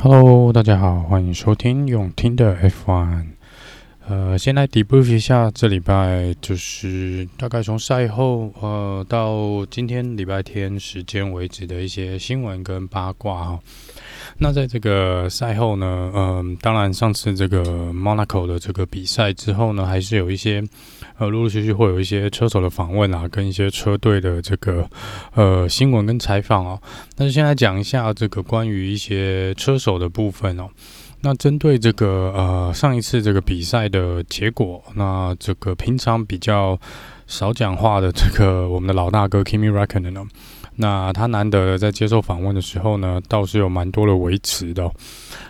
Hello，大家好，欢迎收听永听的 F1。呃，先来 debrief 一下这礼拜，就是大概从赛后呃到今天礼拜天时间为止的一些新闻跟八卦哈。那在这个赛后呢，嗯、当然上次这个 Monaco 的这个比赛之后呢，还是有一些呃陆陆续续会有一些车手的访问啊，跟一些车队的这个呃新闻跟采访哦。但是现在讲一下这个关于一些车手的部分哦。那针对这个呃上一次这个比赛的结果，那这个平常比较少讲话的这个我们的老大哥 Kimi Raikkonen 呢？那他难得在接受访问的时候呢，倒是有蛮多的维持的。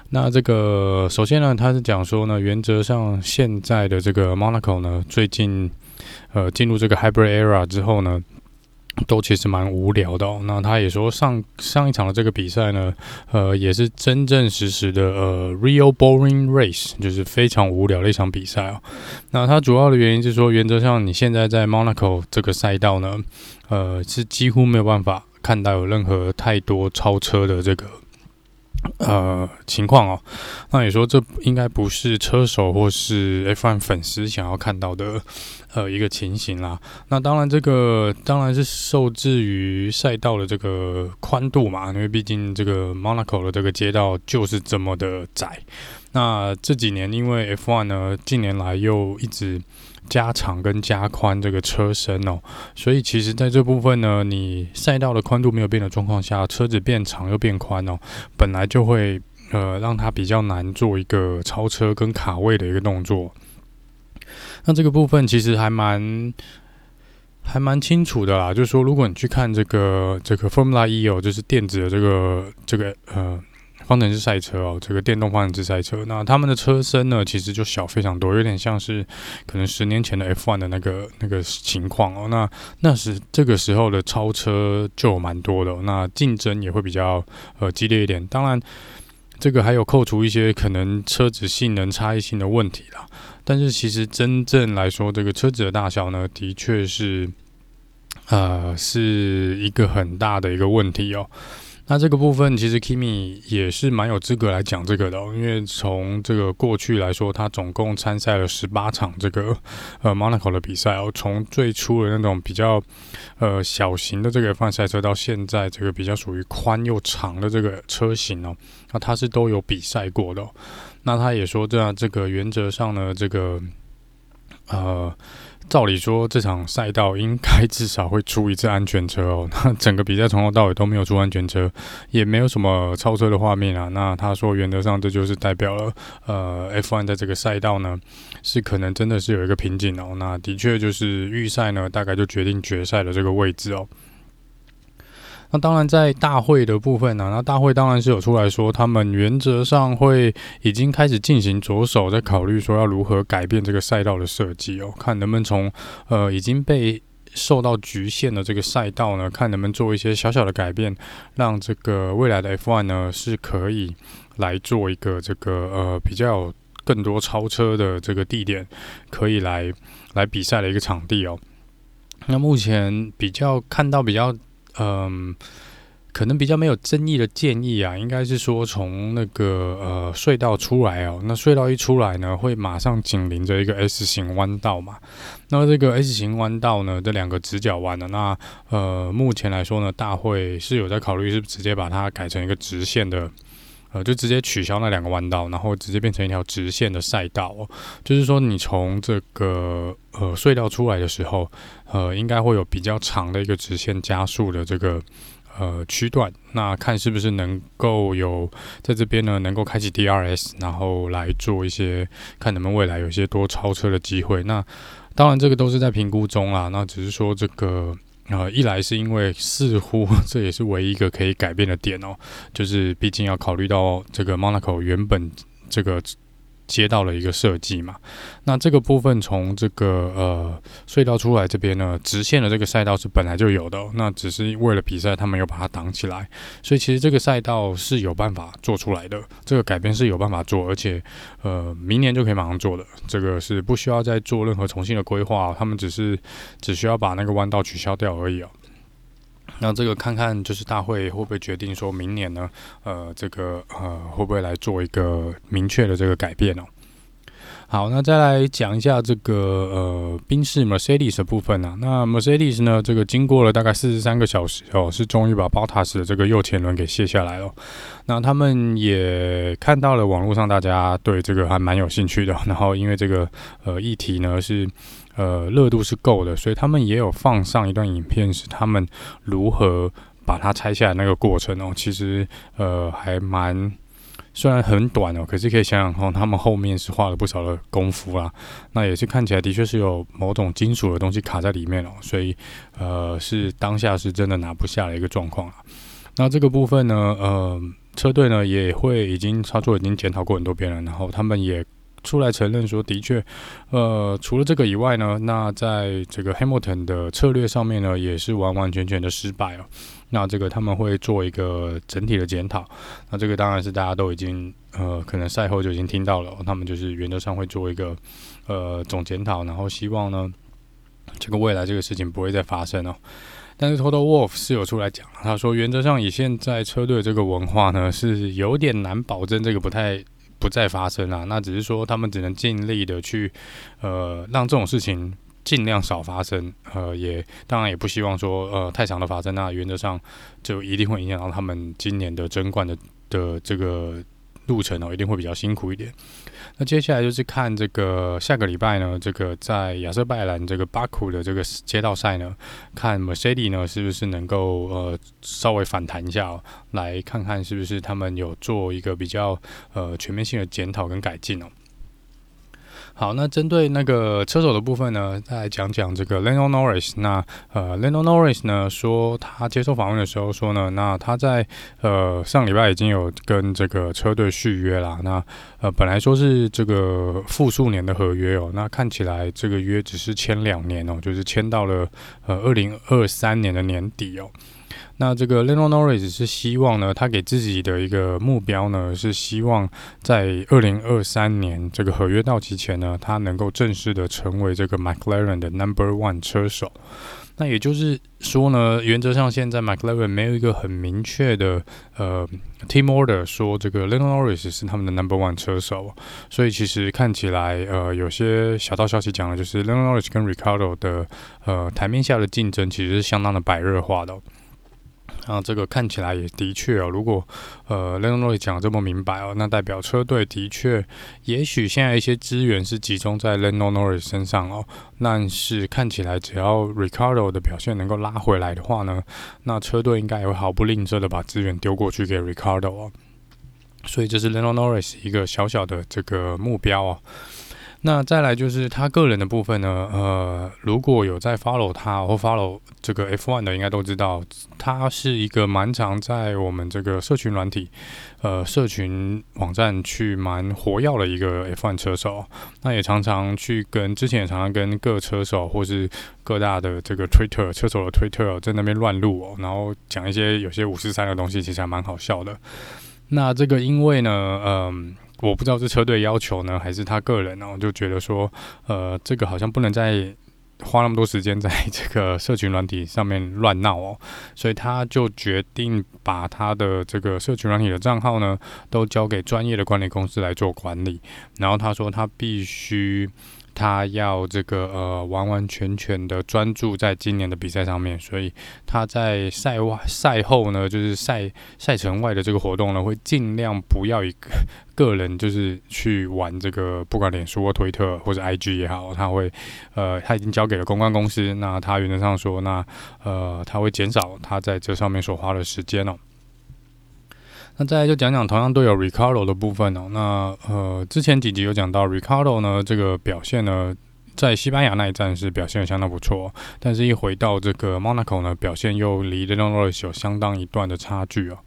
那这个首先呢，他是讲说呢，原则上现在的这个 Monaco 呢，最近呃进入这个 Hybrid Era 之后呢，都其实蛮无聊的。那他也说上上一场的这个比赛呢，呃，也是真正实实的呃 Real Boring Race，就是非常无聊的一场比赛哦。那他主要的原因是说，原则上你现在在 Monaco 这个赛道呢。呃，是几乎没有办法看到有任何太多超车的这个呃情况哦。那你说这应该不是车手或是 F1 粉丝想要看到的呃一个情形啦。那当然，这个当然是受制于赛道的这个宽度嘛，因为毕竟这个 Monaco 的这个街道就是这么的窄。那这几年因为 F1 呢，近年来又一直。加长跟加宽这个车身哦，所以其实在这部分呢，你赛道的宽度没有变的状况下，车子变长又变宽哦，本来就会呃让它比较难做一个超车跟卡位的一个动作。那这个部分其实还蛮还蛮清楚的啦，就是说如果你去看这个这个 Formula E 哦，就是电子的这个这个呃。方程式赛车哦，这个电动方程式赛车，那他们的车身呢，其实就小非常多，有点像是可能十年前的 F1 的那个那个情况哦。那那时这个时候的超车就蛮多的，那竞争也会比较呃激烈一点。当然，这个还有扣除一些可能车子性能差异性的问题啦。但是其实真正来说，这个车子的大小呢，的确是呃是一个很大的一个问题哦。那这个部分其实 Kimi 也是蛮有资格来讲这个的，因为从这个过去来说，他总共参赛了十八场这个呃 Monaco 的比赛哦，从最初的那种比较呃小型的这个 F1 赛车，到现在这个比较属于宽又长的这个车型哦，那他是都有比赛过的。那他也说这样，这个原则上呢，这个呃。照理说，这场赛道应该至少会出一次安全车哦。那整个比赛从头到尾都没有出安全车，也没有什么超车的画面啊。那他说，原则上这就是代表了，呃，F1 在这个赛道呢，是可能真的是有一个瓶颈哦。那的确就是预赛呢，大概就决定决赛的这个位置哦。那当然，在大会的部分呢、那大会当然是有出来说，他们原则上会已经开始进行着手，在考虑说要如何改变这个赛道的设计哦，看能不能从呃已经被受到局限的这个赛道呢，看能不能做一些小小的改变，让这个未来的 F1 呢是可以来做一个这个呃比较更多超车的这个地点，可以来来比赛的一个场地哦。那目前比较看到比较。嗯，可能比较没有争议的建议啊，应该是说从那个呃隧道出来哦，那隧道一出来呢，会马上紧邻着一个 S 型弯道嘛。那这个 S 型弯道呢，这两个直角弯的，那呃目前来说呢，大会是有在考虑是直接把它改成一个直线的。呃，就直接取消那两个弯道，然后直接变成一条直线的赛道。就是说，你从这个呃隧道出来的时候，呃，应该会有比较长的一个直线加速的这个呃区段。那看是不是能够有在这边呢，能够开启 DRS，然后来做一些看能不能未来有一些多超车的机会。那当然，这个都是在评估中啦。那只是说这个。呃，一来是因为似乎这也是唯一一个可以改变的点哦，就是毕竟要考虑到这个 Monaco 原本这个。接到了一个设计嘛，那这个部分从这个呃隧道出来这边呢，直线的这个赛道是本来就有的，那只是为了比赛，他们又把它挡起来，所以其实这个赛道是有办法做出来的，这个改变是有办法做，而且呃明年就可以马上做的，这个是不需要再做任何重新的规划，他们只是只需要把那个弯道取消掉而已哦。那这个看看就是大会会不会决定说明年呢？呃，这个呃会不会来做一个明确的这个改变哦？好，那再来讲一下这个呃宾士 Mercedes 的部分呢、啊。那 Mercedes 呢，这个经过了大概四十三个小时哦，是终于把 Bottas 的这个右前轮给卸下来了。那他们也看到了网络上大家对这个还蛮有兴趣的，然后因为这个呃议题呢是呃热度是够的，所以他们也有放上一段影片，是他们如何把它拆下来那个过程哦。其实呃还蛮。虽然很短哦，可是可以想想哦，他们后面是花了不少的功夫啦。那也是看起来的确是有某种金属的东西卡在里面哦，所以呃是当下是真的拿不下的一个状况啊。那这个部分呢，呃，车队呢也会已经操作已经检讨过很多遍了，然后他们也。出来承认说，的确，呃，除了这个以外呢，那在这个 Hamilton 的策略上面呢，也是完完全全的失败哦。那这个他们会做一个整体的检讨。那这个当然是大家都已经呃，可能赛后就已经听到了，他们就是原则上会做一个呃总检讨，然后希望呢，这个未来这个事情不会再发生哦。但是 Total Wolf 是有出来讲，他说原则上以现在车队这个文化呢，是有点难保证这个不太。不再发生啦，那只是说他们只能尽力的去，呃，让这种事情尽量少发生。呃，也当然也不希望说，呃，太长的发生，那原则上就一定会影响到他们今年的争冠的的这个。路程哦，一定会比较辛苦一点。那接下来就是看这个下个礼拜呢，这个在亚瑟拜兰这个巴库的这个街道赛呢，看 Mercedes 呢是不是能够呃稍微反弹一下哦，来看看是不是他们有做一个比较呃全面性的检讨跟改进哦。好，那针对那个车手的部分呢，再来讲讲这个 Lando Norris。那呃，Lando Norris 呢说他接受访问的时候说呢，那他在呃上礼拜已经有跟这个车队续约啦。那呃本来说是这个复数年的合约哦，那看起来这个约只是签两年哦，就是签到了呃二零二三年的年底哦。那这个 Lando Norris 是希望呢，他给自己的一个目标呢，是希望在二零二三年这个合约到期前呢，他能够正式的成为这个 McLaren 的 Number One 车手。那也就是说呢，原则上现在 McLaren 没有一个很明确的呃 Team Order 说这个 Lando Norris 是他们的 Number One 车手，所以其实看起来呃有些小道消息讲的就是 Lando Norris 跟 Ricardo 的呃台面下的竞争其实是相当的白热化的。啊，这个看起来也的确哦。如果呃，Lando Norris 讲这么明白哦，那代表车队的确，也许现在一些资源是集中在 Lando Norris 身上哦。但是看起来，只要 Ricardo 的表现能够拉回来的话呢，那车队应该也会毫不吝啬的把资源丢过去给 Ricardo 哦。所以这是 Lando Norris 一个小小的这个目标哦。那再来就是他个人的部分呢，呃，如果有在 follow 他或 follow 这个 F1 的，应该都知道，他是一个蛮常在我们这个社群软体，呃，社群网站去蛮活跃的一个 F1 车手。那也常常去跟之前也常常跟各车手或是各大的这个 Twitter 车手的 Twitter 在那边乱录哦，然后讲一些有些五四三的东西，其实还蛮好笑的。那这个因为呢，嗯、我不知道是车队要求呢，还是他个人呢？我就觉得说，呃，这个好像不能再花那么多时间在这个社群软体上面乱闹哦，所以他就决定把他的这个社群软体的账号呢，都交给专业的管理公司来做管理。然后他说，他必须。他要这个呃完完全全的专注在今年的比赛上面，所以他在赛外赛后呢，就是赛赛程外的这个活动呢，会尽量不要一个个人就是去玩这个，不管脸书或推特或者 IG 也好，他会呃他已经交给了公关公司，那他原则上说，那呃他会减少他在这上面所花的时间哦。那再来就讲讲同样都有 Riccardo 的部分哦。那呃，之前几集有讲到 Riccardo 呢，这个表现呢，在西班牙那一站是表现相当不错，但是一回到这个 Monaco 呢，表现又离 Lando Norris 有相当一段的差距哦。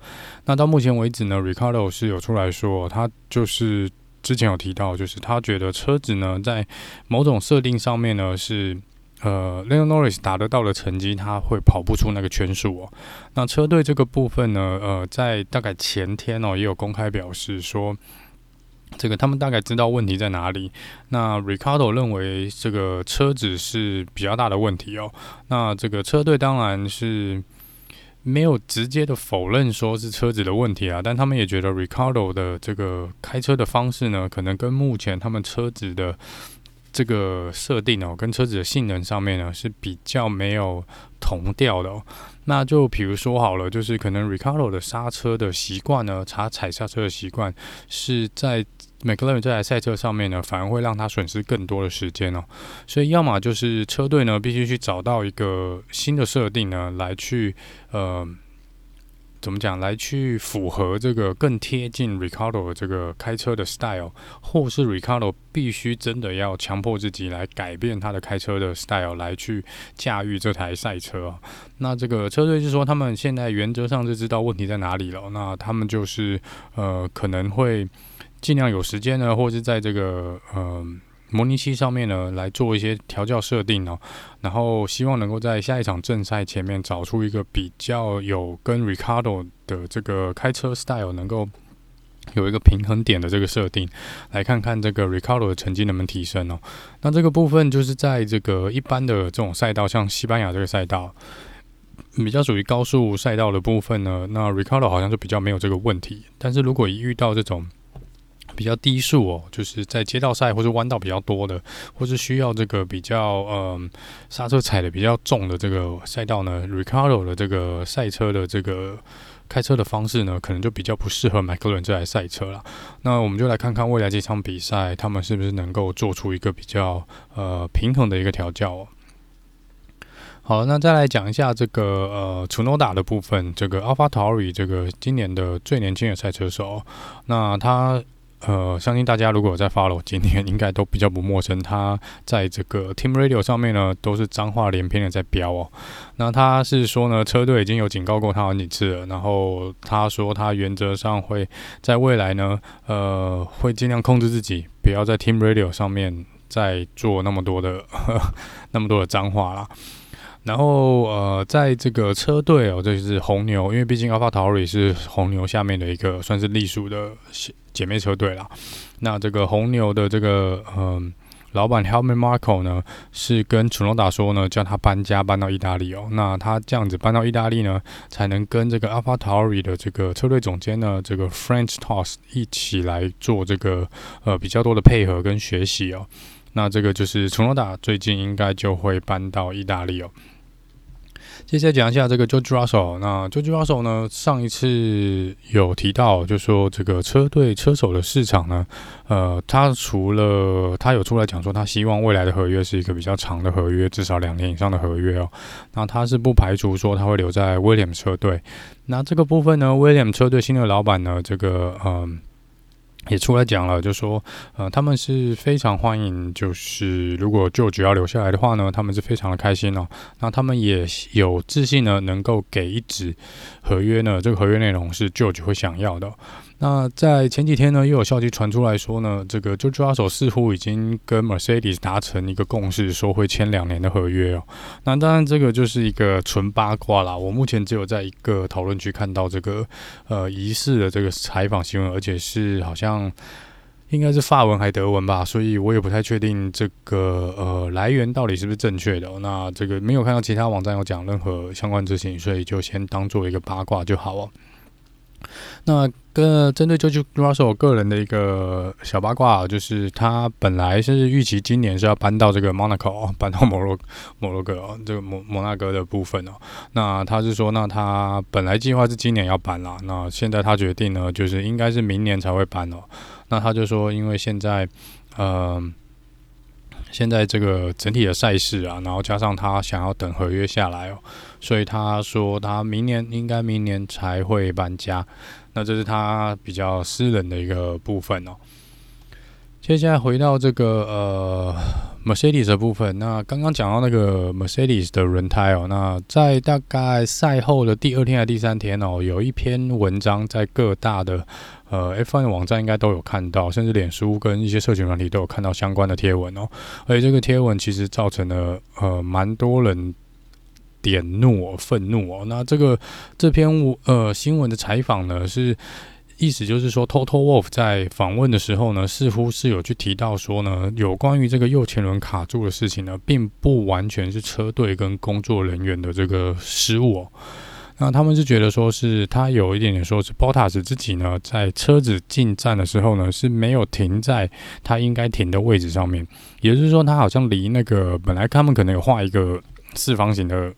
那到目前为止呢 Riccardo 是有出来说，他就是之前有提到，就是他觉得车子呢，在某种设定上面呢是。呃 l e o Norris 达得到的成绩，他会跑不出那个圈数哦。那车队这个部分呢，呃，在大概前天哦，也有公开表示说，这个他们大概知道问题在哪里。那 Ricardo 认为这个车子是比较大的问题哦。那这个车队当然是没有直接的否认说是车子的问题啊，但他们也觉得 Ricardo 的这个开车的方式呢，可能跟目前他们车子的这个设定哦，跟车子的性能上面呢是比较没有同调的哦。那就比如说好了，就是可能 Ricardo 的刹车的习惯呢，他踩刹车的习惯是在 McLaren 这台赛车上面呢，反而会让他损失更多的时间哦。所以要么就是车队呢，必须去找到一个新的设定呢，来去呃。怎么讲？来去符合这个更贴近 Ricardo 这个开车的 style，或是 Ricardo 必须真的要强迫自己来改变他的开车的 style，来去驾驭这台赛车啊。那这个车队是说，他们现在原则上是知道问题在哪里了。那他们就是呃，可能会尽量有时间呢，或是在这个呃。模拟器上面呢，来做一些调教设定哦，然后希望能够在下一场正赛前面找出一个比较有跟 Ricardo 的这个开车 style 能够有一个平衡点的这个设定，来看看这个 Ricardo 的成绩能不能提升哦。那这个部分就是在这个一般的这种赛道，像西班牙这个赛道，比较属于高速赛道的部分呢，那 Ricardo 好像就比较没有这个问题。但是如果一遇到这种比较低速哦，就是在街道赛或者弯道比较多的，或是需要这个比较嗯刹车踩的比较重的这个赛道呢，Ricardo 的这个赛车的这个开车的方式呢，可能就比较不适合 McLaren 这台赛车了。那我们就来看看未来这场比赛，他们是不是能够做出一个比较呃平衡的一个调教哦。好，那再来讲一下这个呃 Tsunoda 的部分，这个 AlphaTauri 这个今年的最年轻的赛车手，那他。呃，相信大家如果有在 follow 今天，应该都比较不陌生。他在这个 Team Radio 上面呢，都是脏话连篇的在飙哦。那他是说呢，车队已经有警告过他好几次了。然后他说，他原则上会在未来呢，呃，会尽量控制自己，不要在 Team Radio 上面再做那么多的 那么多的脏话啦。然后呃，在这个车队哦，这就是红牛，因为毕竟 AlphaTauri 是红牛下面的一个算是隶属的姐妹车队啦。那这个红牛的这个嗯、老板 Helmut Marko 呢，是跟 Tsunoda 说呢，叫他搬家搬到意大利哦。那他这样子搬到意大利呢，才能跟这个 AlphaTauri 的这个车队总监呢，这个 French Tost 一起来做这个呃比较多的配合跟学习哦。那这个就是 Tsunoda 最近应该就会搬到意大利哦。接下来讲一下这个 George Russell。那 George Russell 呢，上一次有提到，就说这个车队车手的市场呢，呃，他除了他有出来讲说，他希望未来的合约是一个比较长的合约，至少两年以上的合约哦。那他是不排除说他会留在 William 车队。那这个部分呢，William 车队新的老板呢，这个嗯。也出来讲了，就说，呃，他们是非常欢迎，就是如果舅舅要留下来的话呢，他们是非常的开心哦。那他们也有自信呢，能够给一纸合约呢，这个合约内容是舅舅会想要的。那在前几天呢，又有消息传出来说呢，这个 George 阿手似乎已经跟 Mercedes 达成一个共识，说会签两年的合约哦。那当然，这个就是一个纯八卦啦。我目前只有在一个讨论区看到这个呃疑似的这个采访新闻，而且是好像应该是法文还德文吧，所以我也不太确定这个呃来源到底是不是正确的。那这个没有看到其他网站有讲任何相关资讯，所以就先当做一个八卦就好哦。那跟针对 Jojo Russell 个人的一个小八卦，就是他本来是预期今年是要搬到这个 Monaco，搬到摩洛摩洛哥哦，这个摩摩纳哥的部分哦。那他是说，那他本来计划是今年要搬啦，那现在他决定呢，就是应该是明年才会搬哦。那他就说，因为现在，嗯。现在这个整体的赛事啊，然后加上他想要等合约下来哦，所以他说他明年应该明年才会搬家。那这是他比较私人的一个部分哦。接下来回到这个呃 Mercedes 的部分，那刚刚讲到那个 Mercedes 的轮胎哦，那在大概赛后的第二天还是第三天哦，有一篇文章在各大的。呃，F1 网站应该都有看到，甚至脸书跟一些社群软体都有看到相关的贴文哦。而且这个贴文其实造成了呃蛮多人点怒哦、愤怒哦。那这个这篇呃新闻的采访呢，是意思就是说，Toto Wolf 在访问的时候呢，似乎是有去提到说呢，有关于这个右前轮卡住的事情呢，并不完全是车队跟工作人员的这个失误哦。那他们是觉得说是他有一点点说是 Bottas 自己呢，在车子进站的时候呢是没有停在他应该停的位置上面，也就是说他好像离那个本来他们可能有画一个四方形的。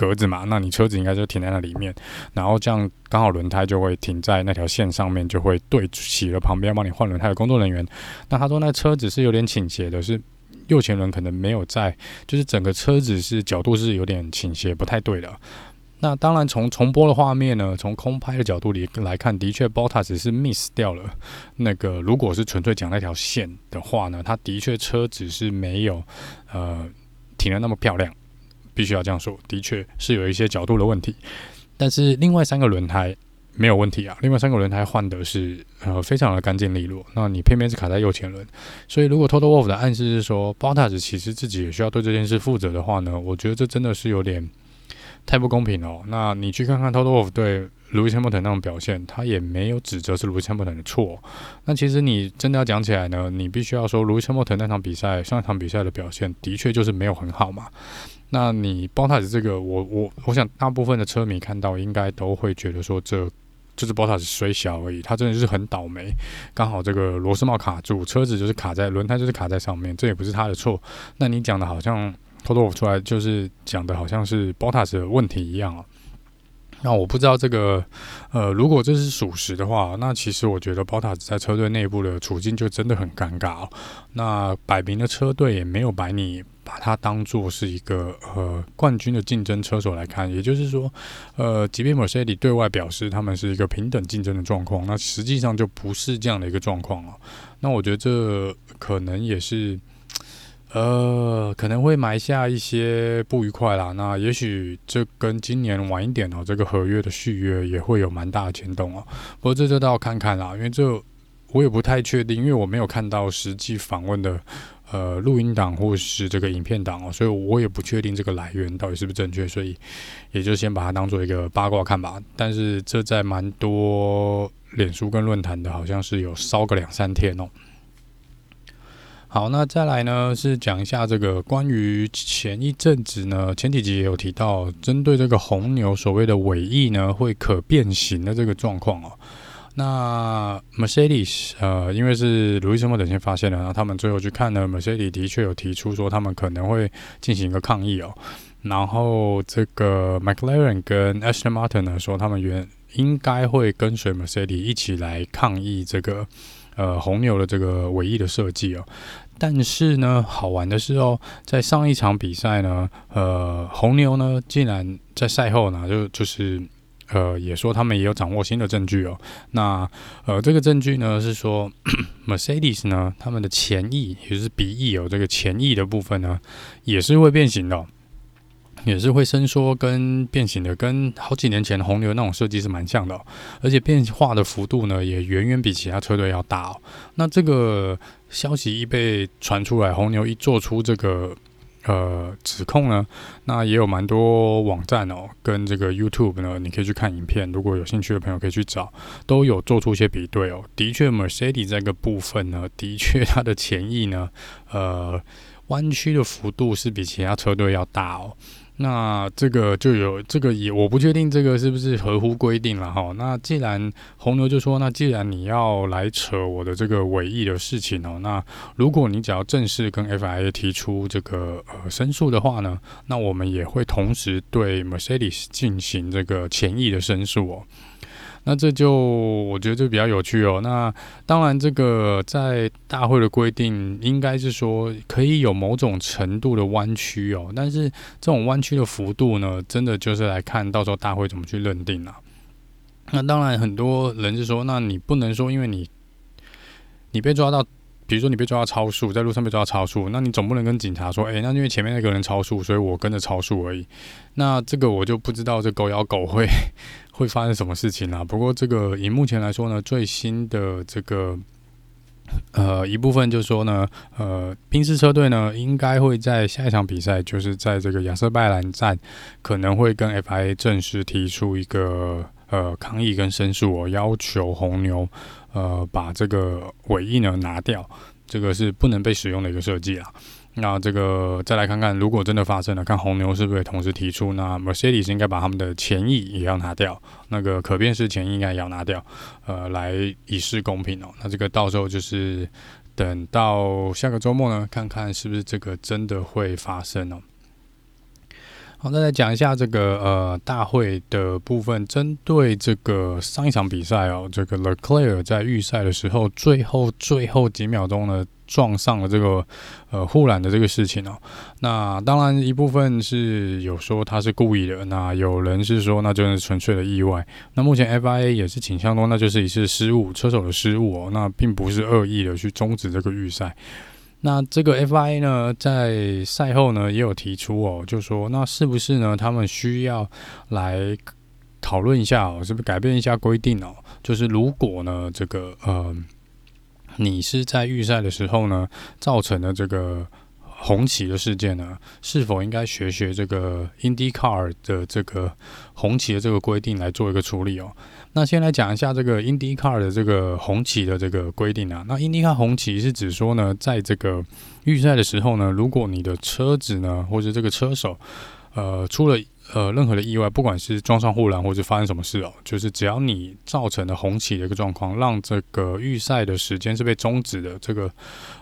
格子嘛，那你车子应该就停在那里面，然后这样刚好轮胎就会停在那条线上面，就会对齐了旁边帮你换轮胎的工作人员。那他说那车子是有点倾斜的，是右前轮可能没有在，就是整个车子是角度是有点倾斜，不太对的。那当然从重播的画面呢，从空拍的角度里来看，的确 b o t a s 是 miss 掉了那个。如果是纯粹讲那条线的话呢，他的确车子是没有呃停的那么漂亮。必须要这样说，的确是有一些角度的问题，但是另外三个轮胎没有问题啊。另外三个轮胎换的是呃非常的干净利落，那你偏偏是卡在右前轮，所以如果 Toto Wolf 的暗示是说 Bottas 其实自己也需要对这件事负责的话呢，我觉得这真的是有点太不公平哦。那你去看看 Toto Wolf 对 Lewis Hamilton 那种表现，他也没有指责是 Lewis Hamilton 的错。那其实你真的要讲起来呢，你必须要说 Lewis Hamilton 那场比赛上一场比赛的表现的确就是没有很好嘛。那你，Bota 这个，我我我想大部分的车迷看到应该都会觉得说，这就是 Bottas 衰小而已，他真的是很倒霉，刚好这个螺丝帽卡住，车子就是卡在轮胎就是卡在上面，这也不是他的错。那你讲的好像偷偷我出来就是讲的好像是 Bota 的问题一样啊。那我不知道这个，呃，如果这是属实的话，那其实我觉得 Bota 在车队内部的处境就真的很尴尬哦。那摆明的车队也没有把你把它当做是一个呃冠军的竞争车手来看，也就是说，呃，即便 Mercedes 对外表示他们是一个平等竞争的状况，那实际上就不是这样的一个状况了。那我觉得这可能也是。呃，可能会埋下一些不愉快啦。那也许这跟今年晚一点哦，这个合约的续约也会有蛮大的牵动哦。不过这就倒要看看啦，因为这我也不太确定，因为我没有看到实际访问的呃录音档或是这个影片档哦，所以我也不确定这个来源到底是不是正确，所以也就先把它当做一个八卦看吧。但是这在蛮多脸书跟论坛的，好像是有烧个两三天哦。好，那再来呢是讲一下这个关于前一阵子呢，前几集也有提到，针对这个红牛所谓的尾翼呢会可变形的这个状况哦。那 Mercedes 呃，因为是 Lewis Hamilton 先发现的，然后他们最后去看呢，Mercedes 的确有提出说他们可能会进行一个抗议哦。然后这个 McLaren 跟 Aston Martin 呢说他们原应该会跟随 Mercedes 一起来抗议这个。呃，红牛的这个尾翼的设计哦，但是呢，好玩的是哦，在上一场比赛呢，呃，红牛呢竟然在赛后呢，就就是呃，也说他们也有掌握新的证据哦。那呃，这个证据呢是说，Mercedes 呢，他们的前翼也就是鼻翼有这个前翼的部分呢，也是会变形的。也是会伸缩跟变形的，跟好几年前红牛那种设计是蛮像的，而且变化的幅度呢也远远比其他车队要大哦。那这个消息一被传出来，红牛一做出这个呃指控呢，那也有蛮多网站哦跟这个 YouTube 呢，你可以去看影片，如果有兴趣的朋友可以去找，都有做出一些比对哦。的确，Mercedes 这个部分呢，的确它的前翼呢，呃，弯曲的幅度是比其他车队要大哦。那这个就有这个也我不确定这个是不是合乎规定了哈。那既然红牛就说，那既然你要来扯我的这个尾翼的事情哦，那如果你只要正式跟 FIA 提出这个呃申诉的话呢，那我们也会同时对 Mercedes 进行这个前翼的申诉哦。那这就我觉得就比较有趣哦。那当然，这个在大会的规定应该是说可以有某种程度的弯曲哦。但是这种弯曲的幅度呢，真的就是来看到时候大会怎么去认定了啊。那当然，很多人是说，那你不能说，因为你你被抓到。比如说你被抓到超速，在路上被抓到超速，那你总不能跟警察说，诶、欸，那因为前面那个人超速，所以我跟着超速而已。那这个我就不知道这狗咬狗会 会发生什么事情啦。不过这个以目前来说呢，最新的这个呃一部分就是说呢，呃，宾士车队呢应该会在下一场比赛，就是在这个亚瑟拜兰站，可能会跟 FIA 正式提出一个呃抗议跟申诉，我要求红牛。呃，把这个尾翼呢拿掉，这个是不能被使用的一个设计啦。那这个再来看看，如果真的发生了，看红牛是不是同时提出，那 Mercedes 应该把他们的前翼也要拿掉，那个可变式前翼应该也要拿掉，呃，来以示公平哦。那这个到时候就是等到下个周末呢，看看是不是这个真的会发生哦。好，再来讲一下这个呃大会的部分，针对这个上一场比赛哦，这个 Leclerc 在预赛的时候，最后最后几秒钟呢撞上了这个呃护栏的这个事情哦。那当然一部分是有说他是故意的，那有人是说那就是纯粹的意外。那目前 FIA 也是倾向多，那就是一次失误，车手的失误哦，那并不是恶意的去终止这个预赛。那这个 FIA 呢，在赛后呢也有提出哦，就说那是不是呢？他们需要来讨论一下哦，是不是改变一下规定哦？就是如果呢，这个呃，你是在预赛的时候呢，造成了这个。红旗的事件呢，是否应该学学这个 IndyCar 的这个红旗的这个规定来做一个处理哦？那先来讲一下这个 IndyCar 的这个红旗的这个规定啊。那 IndyCar 红旗是指说呢，在这个预赛的时候呢，如果你的车子呢，或者这个车手，呃，出了。呃，任何的意外，不管是撞上护栏或者发生什么事哦，就是只要你造成了红旗的一个状况，让这个预赛的时间是被终止的，这个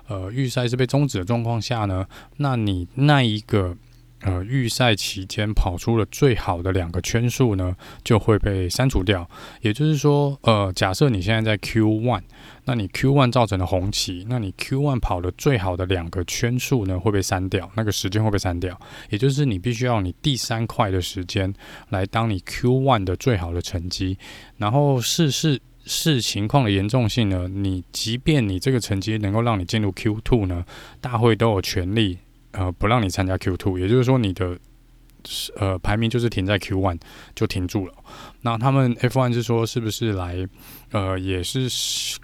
呃预赛是被终止的状况下呢，那你那一个。呃，预赛期间跑出了最好的两个圈数呢，就会被删除掉。也就是说，呃，假设你现在在 Q one，那你 Q one 造成了红旗，那你 Q one 跑的最好的两个圈数呢，会被删掉，那个时间会被删掉。也就是你必须要你第三块的时间来当你 Q one 的最好的成绩。然后试试视情况的严重性呢，你即便你这个成绩能够让你进入 Q two 呢，大会都有权利。呃，不让你参加 Q Two，也就是说你的呃排名就是停在 Q One 就停住了。那他们 F1 是说，是不是来呃也是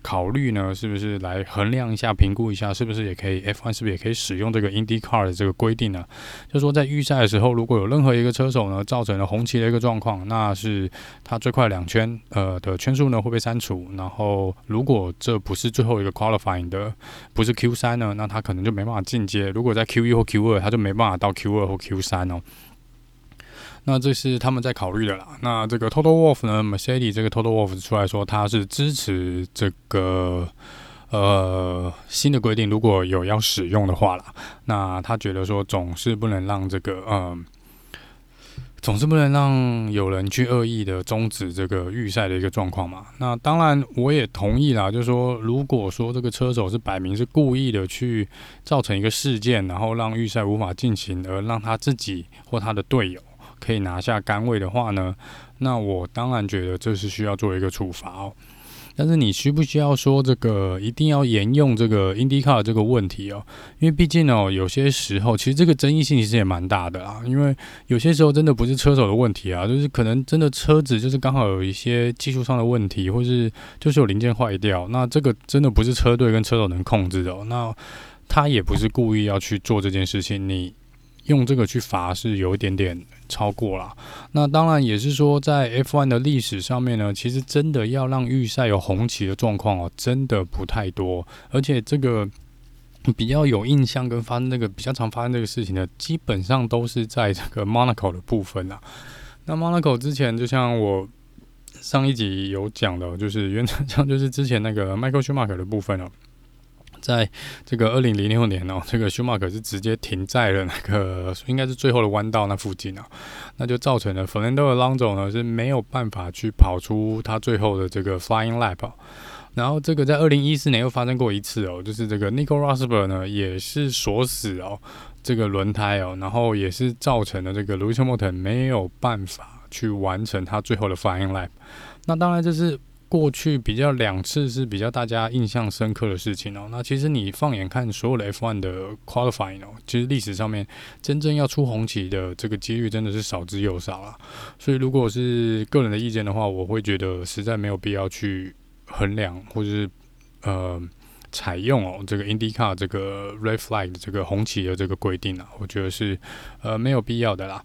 考虑呢？是不是来衡量一下、评估一下，是不是也可以 F1 是不是也可以使用这个 IndyCar 的这个规定呢？就是说在预赛的时候，如果有任何一个车手呢造成了红旗的一个状况，那是他最快两圈呃的圈数呢会被删除。然后如果这不是最后一个 qualifying 的，不是 Q 三呢，那他可能就没办法进阶。如果在 Q 一或 Q 二，他就没办法到 Q 二或 Q 三哦。那这是他们在考虑的啦。那这个 Total Wolf 呢，Mercedes 这个 Total Wolf 出来说，他是支持这个呃新的规定，如果有要使用的话啦，那他觉得说总是不能让这个嗯、总是不能让有人去恶意的终止这个预赛的一个状况嘛。那当然我也同意啦，就是说如果说这个车手是摆明是故意的去造成一个事件，然后让预赛无法进行，而让他自己或他的队友。可以拿下杆位的话呢，那我当然觉得这是需要做一个处罚哦。但是你需不需要说这个一定要沿用这个 IndyCar 这个问题哦？因为毕竟哦，有些时候其实这个争议性其实也蛮大的啊。因为有些时候真的不是车手的问题啊，就是可能真的车子就是刚好有一些技术上的问题，或是就是有零件坏掉，那这个真的不是车队跟车手能控制的。那他也不是故意要去做这件事情，你。用这个去罚是有一点点超过了。那当然也是说，在 F1 的历史上面呢，其实真的要让预赛有红旗的状况哦，真的不太多。而且这个比较有印象跟发生那个比较常发生这个事情的，基本上都是在这个 Monaco 的部分啊。那 Monaco 之前就像我上一集有讲的，就是原则上就是之前那个 Michael Schumacher 的部分了。在这个二零零六年哦，这个舒马克是直接停在了那个 应该是最后的弯道那附近啊，那就造成了 Fernando Alonso 呢是没有办法去跑出他最后的这个 Flying Lap。然后这个在二零一四年又发生过一次哦，就是这个 Nico Rosberg 呢也是锁死哦这个轮胎哦，然后也是造成了这个 Lewis Hamilton 没有办法去完成他最后的 Flying Lap。那当然这是。过去比较两次是比较大家印象深刻的事情哦。那其实你放眼看所有的 F1 的 qualifying 哦，其实历史上面真正要出红旗的这个几率真的是少之又少啊。所以如果是个人的意见的话，我会觉得实在没有必要去衡量或者是呃采用哦这个 IndyCar 这个 red flag 的这个红旗的这个规定啊，我觉得是呃没有必要的啦。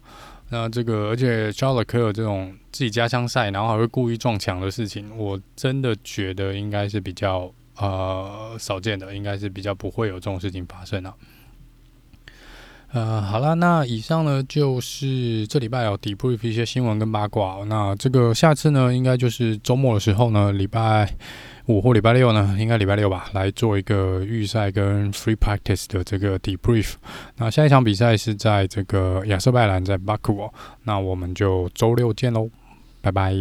那这个，而且肖勒克尔这种自己家乡赛，然后还会故意撞墙的事情，我真的觉得应该是比较呃少见的，应该是比较不会有这种事情发生啊。呃，好啦，那以上呢就是这礼拜有 debrief 一些新闻跟八卦。那这个下次呢，应该就是周末的时候呢，礼拜五或礼拜六呢，应该礼拜六吧，来做一个预赛跟 free practice 的这个 debrief。那下一场比赛是在这个亚瑟拜兰，在巴库哦。那我们就周六见喽，拜拜。